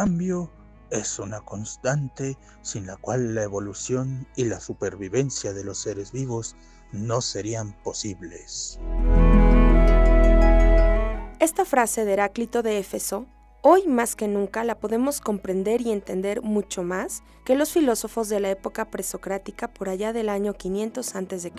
cambio es una constante sin la cual la evolución y la supervivencia de los seres vivos no serían posibles. Esta frase de Heráclito de Éfeso, hoy más que nunca la podemos comprender y entender mucho más que los filósofos de la época presocrática por allá del año 500 a.C.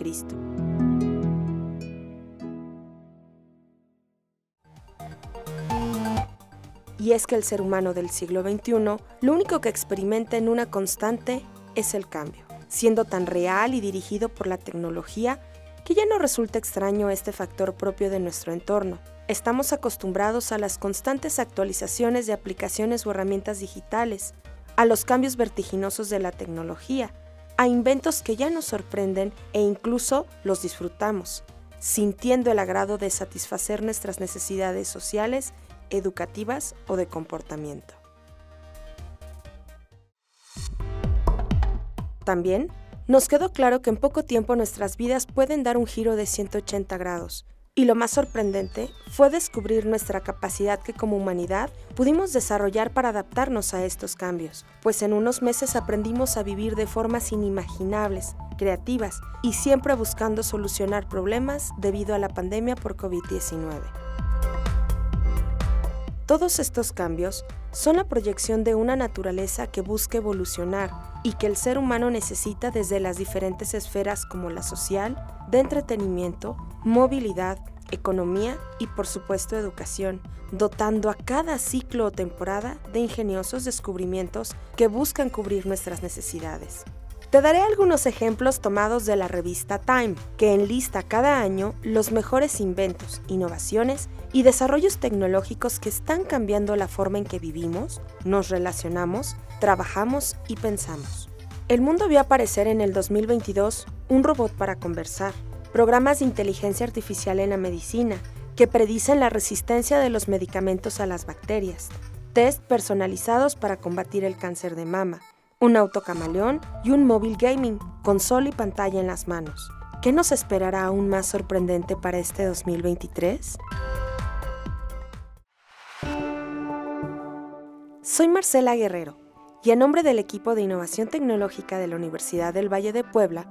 Y es que el ser humano del siglo XXI lo único que experimenta en una constante es el cambio, siendo tan real y dirigido por la tecnología que ya no resulta extraño este factor propio de nuestro entorno. Estamos acostumbrados a las constantes actualizaciones de aplicaciones o herramientas digitales, a los cambios vertiginosos de la tecnología, a inventos que ya nos sorprenden e incluso los disfrutamos, sintiendo el agrado de satisfacer nuestras necesidades sociales educativas o de comportamiento. También nos quedó claro que en poco tiempo nuestras vidas pueden dar un giro de 180 grados, y lo más sorprendente fue descubrir nuestra capacidad que como humanidad pudimos desarrollar para adaptarnos a estos cambios, pues en unos meses aprendimos a vivir de formas inimaginables, creativas y siempre buscando solucionar problemas debido a la pandemia por COVID-19. Todos estos cambios son la proyección de una naturaleza que busca evolucionar y que el ser humano necesita desde las diferentes esferas como la social, de entretenimiento, movilidad, economía y por supuesto educación, dotando a cada ciclo o temporada de ingeniosos descubrimientos que buscan cubrir nuestras necesidades. Te daré algunos ejemplos tomados de la revista Time, que enlista cada año los mejores inventos, innovaciones y desarrollos tecnológicos que están cambiando la forma en que vivimos, nos relacionamos, trabajamos y pensamos. El mundo vio aparecer en el 2022 un robot para conversar, programas de inteligencia artificial en la medicina que predicen la resistencia de los medicamentos a las bacterias, test personalizados para combatir el cáncer de mama, un auto camaleón y un móvil gaming con sol y pantalla en las manos. ¿Qué nos esperará aún más sorprendente para este 2023? Soy Marcela Guerrero y en nombre del equipo de innovación tecnológica de la Universidad del Valle de Puebla,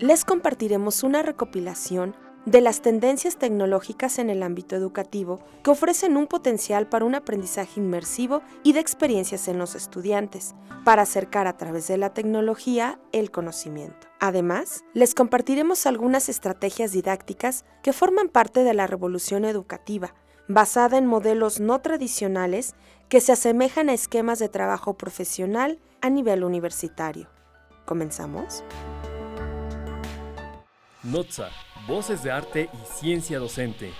les compartiremos una recopilación de las tendencias tecnológicas en el ámbito educativo que ofrecen un potencial para un aprendizaje inmersivo y de experiencias en los estudiantes, para acercar a través de la tecnología el conocimiento. Además, les compartiremos algunas estrategias didácticas que forman parte de la revolución educativa, basada en modelos no tradicionales que se asemejan a esquemas de trabajo profesional a nivel universitario. ¿Comenzamos? Notza Voces de Arte y Ciencia Docente.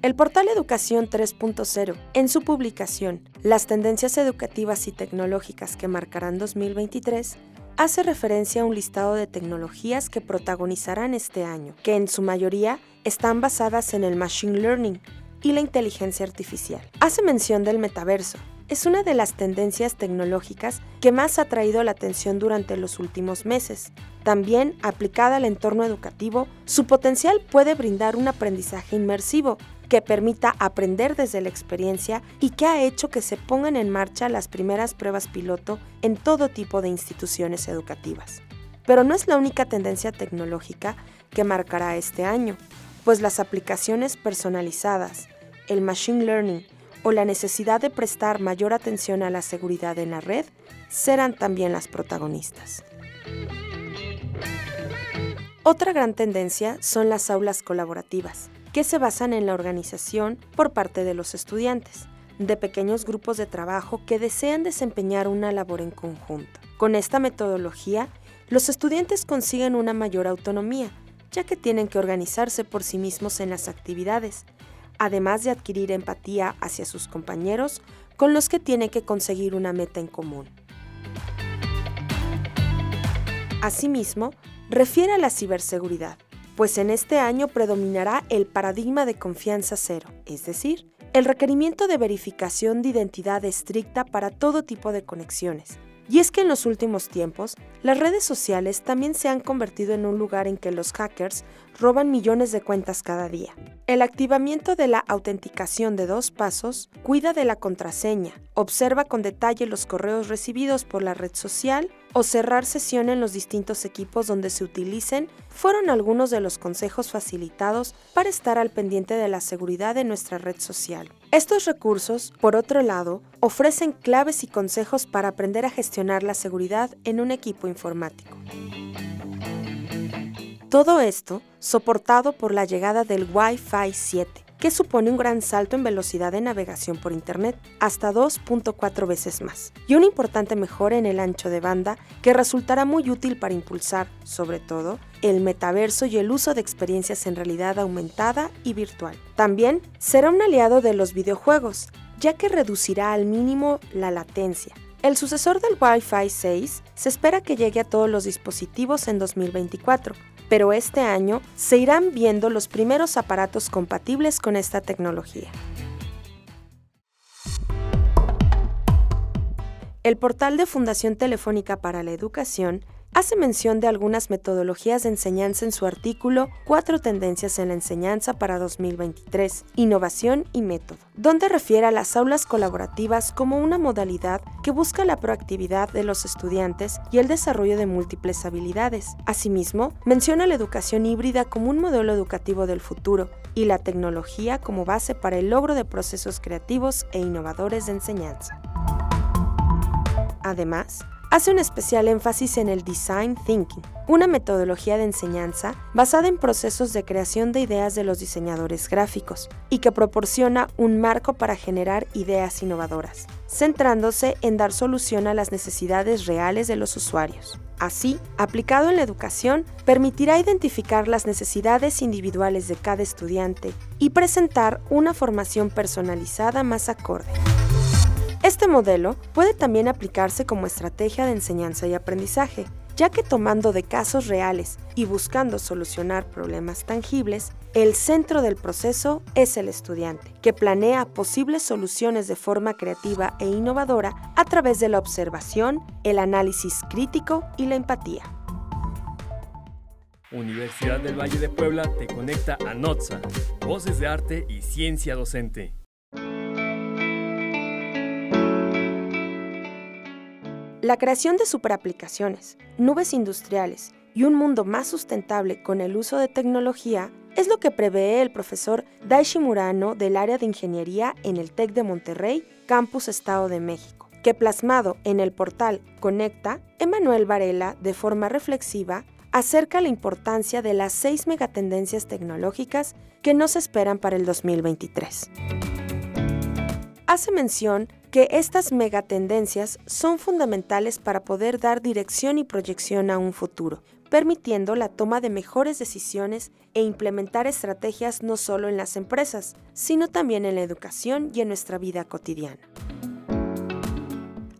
El portal Educación 3.0, en su publicación Las tendencias educativas y tecnológicas que marcarán 2023, hace referencia a un listado de tecnologías que protagonizarán este año, que en su mayoría están basadas en el Machine Learning y la inteligencia artificial. Hace mención del metaverso, es una de las tendencias tecnológicas que más ha traído la atención durante los últimos meses. También, aplicada al entorno educativo, su potencial puede brindar un aprendizaje inmersivo que permita aprender desde la experiencia y que ha hecho que se pongan en marcha las primeras pruebas piloto en todo tipo de instituciones educativas. Pero no es la única tendencia tecnológica que marcará este año, pues las aplicaciones personalizadas, el machine learning, o la necesidad de prestar mayor atención a la seguridad en la red serán también las protagonistas. Otra gran tendencia son las aulas colaborativas, que se basan en la organización por parte de los estudiantes, de pequeños grupos de trabajo que desean desempeñar una labor en conjunto. Con esta metodología, los estudiantes consiguen una mayor autonomía, ya que tienen que organizarse por sí mismos en las actividades, además de adquirir empatía hacia sus compañeros con los que tiene que conseguir una meta en común. Asimismo, refiere a la ciberseguridad, pues en este año predominará el paradigma de confianza cero, es decir, el requerimiento de verificación de identidad estricta para todo tipo de conexiones, Y es que en los últimos tiempos, las redes sociales también se han convertido en un lugar en que los hackers roban millones de cuentas cada día. El activamiento de la autenticación de dos pasos cuida de la contraseña, observa con detalle los correos recibidos por la red social o cerrar sesión en los distintos equipos donde se utilicen fueron algunos de los consejos facilitados para estar al pendiente de la seguridad de nuestra red social. Estos recursos, por otro lado, ofrecen claves y consejos para aprender a gestionar la seguridad en un equipo informático. Todo esto soportado por la llegada del Wi-Fi 7, que supone un gran salto en velocidad de navegación por Internet, hasta 2.4 veces más, y una importante mejora en el ancho de banda que resultará muy útil para impulsar, sobre todo, el metaverso y el uso de experiencias en realidad aumentada y virtual. También será un aliado de los videojuegos, ya que reducirá al mínimo la latencia. El sucesor del Wi-Fi 6 se espera que llegue a todos los dispositivos en 2024, pero este año se irán viendo los primeros aparatos compatibles con esta tecnología. El portal de Fundación Telefónica para la Educación hace mención de algunas metodologías de enseñanza en su artículo Cuatro tendencias en la enseñanza para 2023, innovación y método, donde refiere a las aulas colaborativas como una modalidad que busca la proactividad de los estudiantes y el desarrollo de múltiples habilidades. Asimismo, menciona la educación híbrida como un modelo educativo del futuro y la tecnología como base para el logro de procesos creativos e innovadores de enseñanza. Además, hace un especial énfasis en el Design Thinking, una metodología de enseñanza basada en procesos de creación de ideas de los diseñadores gráficos y que proporciona un marco para generar ideas innovadoras, centrándose en dar solución a las necesidades reales de los usuarios. Así, aplicado en la educación, permitirá identificar las necesidades individuales de cada estudiante y presentar una formación personalizada más acorde. Este modelo puede también aplicarse como estrategia de enseñanza y aprendizaje, ya que tomando de casos reales y buscando solucionar problemas tangibles, el centro del proceso es el estudiante, que planea posibles soluciones de forma creativa e innovadora a través de la observación, el análisis crítico y la empatía. Universidad del Valle de Puebla te conecta a NOTSA, Voces de Arte y Ciencia Docente. La creación de superaplicaciones, nubes industriales y un mundo más sustentable con el uso de tecnología es lo que prevé el profesor Daishi Murano del área de ingeniería en el TEC de Monterrey, Campus Estado de México, que plasmado en el portal Conecta, Emanuel Varela, de forma reflexiva, acerca la importancia de las seis megatendencias tecnológicas que nos esperan para el 2023. Hace mención que estas megatendencias son fundamentales para poder dar dirección y proyección a un futuro, permitiendo la toma de mejores decisiones e implementar estrategias no solo en las empresas, sino también en la educación y en nuestra vida cotidiana.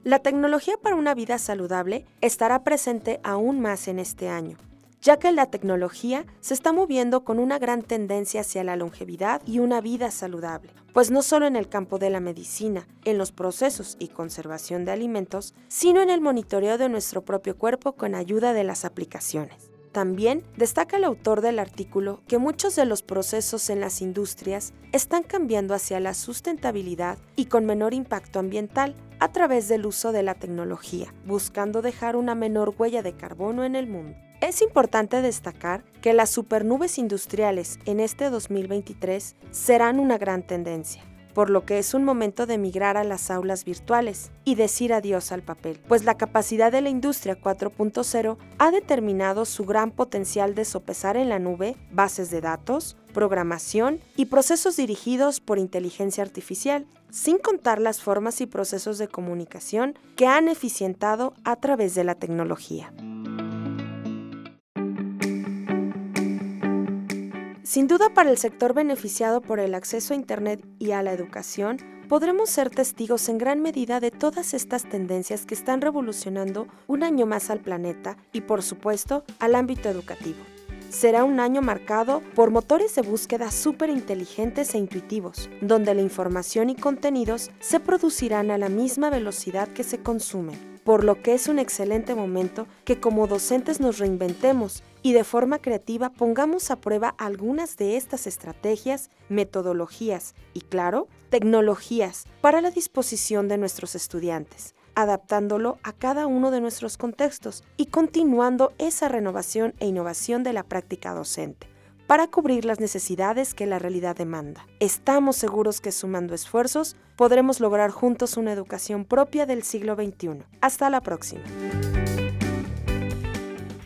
La tecnología para una vida saludable estará presente aún más en este año, ya que la tecnología se está moviendo con una gran tendencia hacia la longevidad y una vida saludable, pues no solo en el campo de la medicina, en los procesos y conservación de alimentos, sino en el monitoreo de nuestro propio cuerpo con ayuda de las aplicaciones. También destaca el autor del artículo que muchos de los procesos en las industrias están cambiando hacia la sustentabilidad y con menor impacto ambiental a través del uso de la tecnología, buscando dejar una menor huella de carbono en el mundo. Es importante destacar que las supernubes industriales en este 2023 serán una gran tendencia, por lo que es un momento de migrar a las aulas virtuales y decir adiós al papel, pues la capacidad de la industria 4.0 ha determinado su gran potencial de sopesar en la nube bases de datos, programación y procesos dirigidos por inteligencia artificial, sin contar las formas y procesos de comunicación que han eficientado a través de la tecnología. Sin duda para el sector beneficiado por el acceso a Internet y a la educación, podremos ser testigos en gran medida de todas estas tendencias que están revolucionando un año más al planeta y por supuesto al ámbito educativo. Será un año marcado por motores de búsqueda súper inteligentes e intuitivos, donde la información y contenidos se producirán a la misma velocidad que se consumen por lo que es un excelente momento que como docentes nos reinventemos y de forma creativa pongamos a prueba algunas de estas estrategias, metodologías y, claro, tecnologías para la disposición de nuestros estudiantes adaptándolo a cada uno de nuestros contextos y continuando esa renovación e innovación de la práctica docente para cubrir las necesidades que la realidad demanda. Estamos seguros que sumando esfuerzos podremos lograr juntos una educación propia del siglo XXI. Hasta la próxima.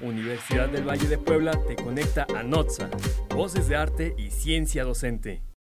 Universidad del Valle de Puebla te conecta a Voces de Arte y Ciencia Docente.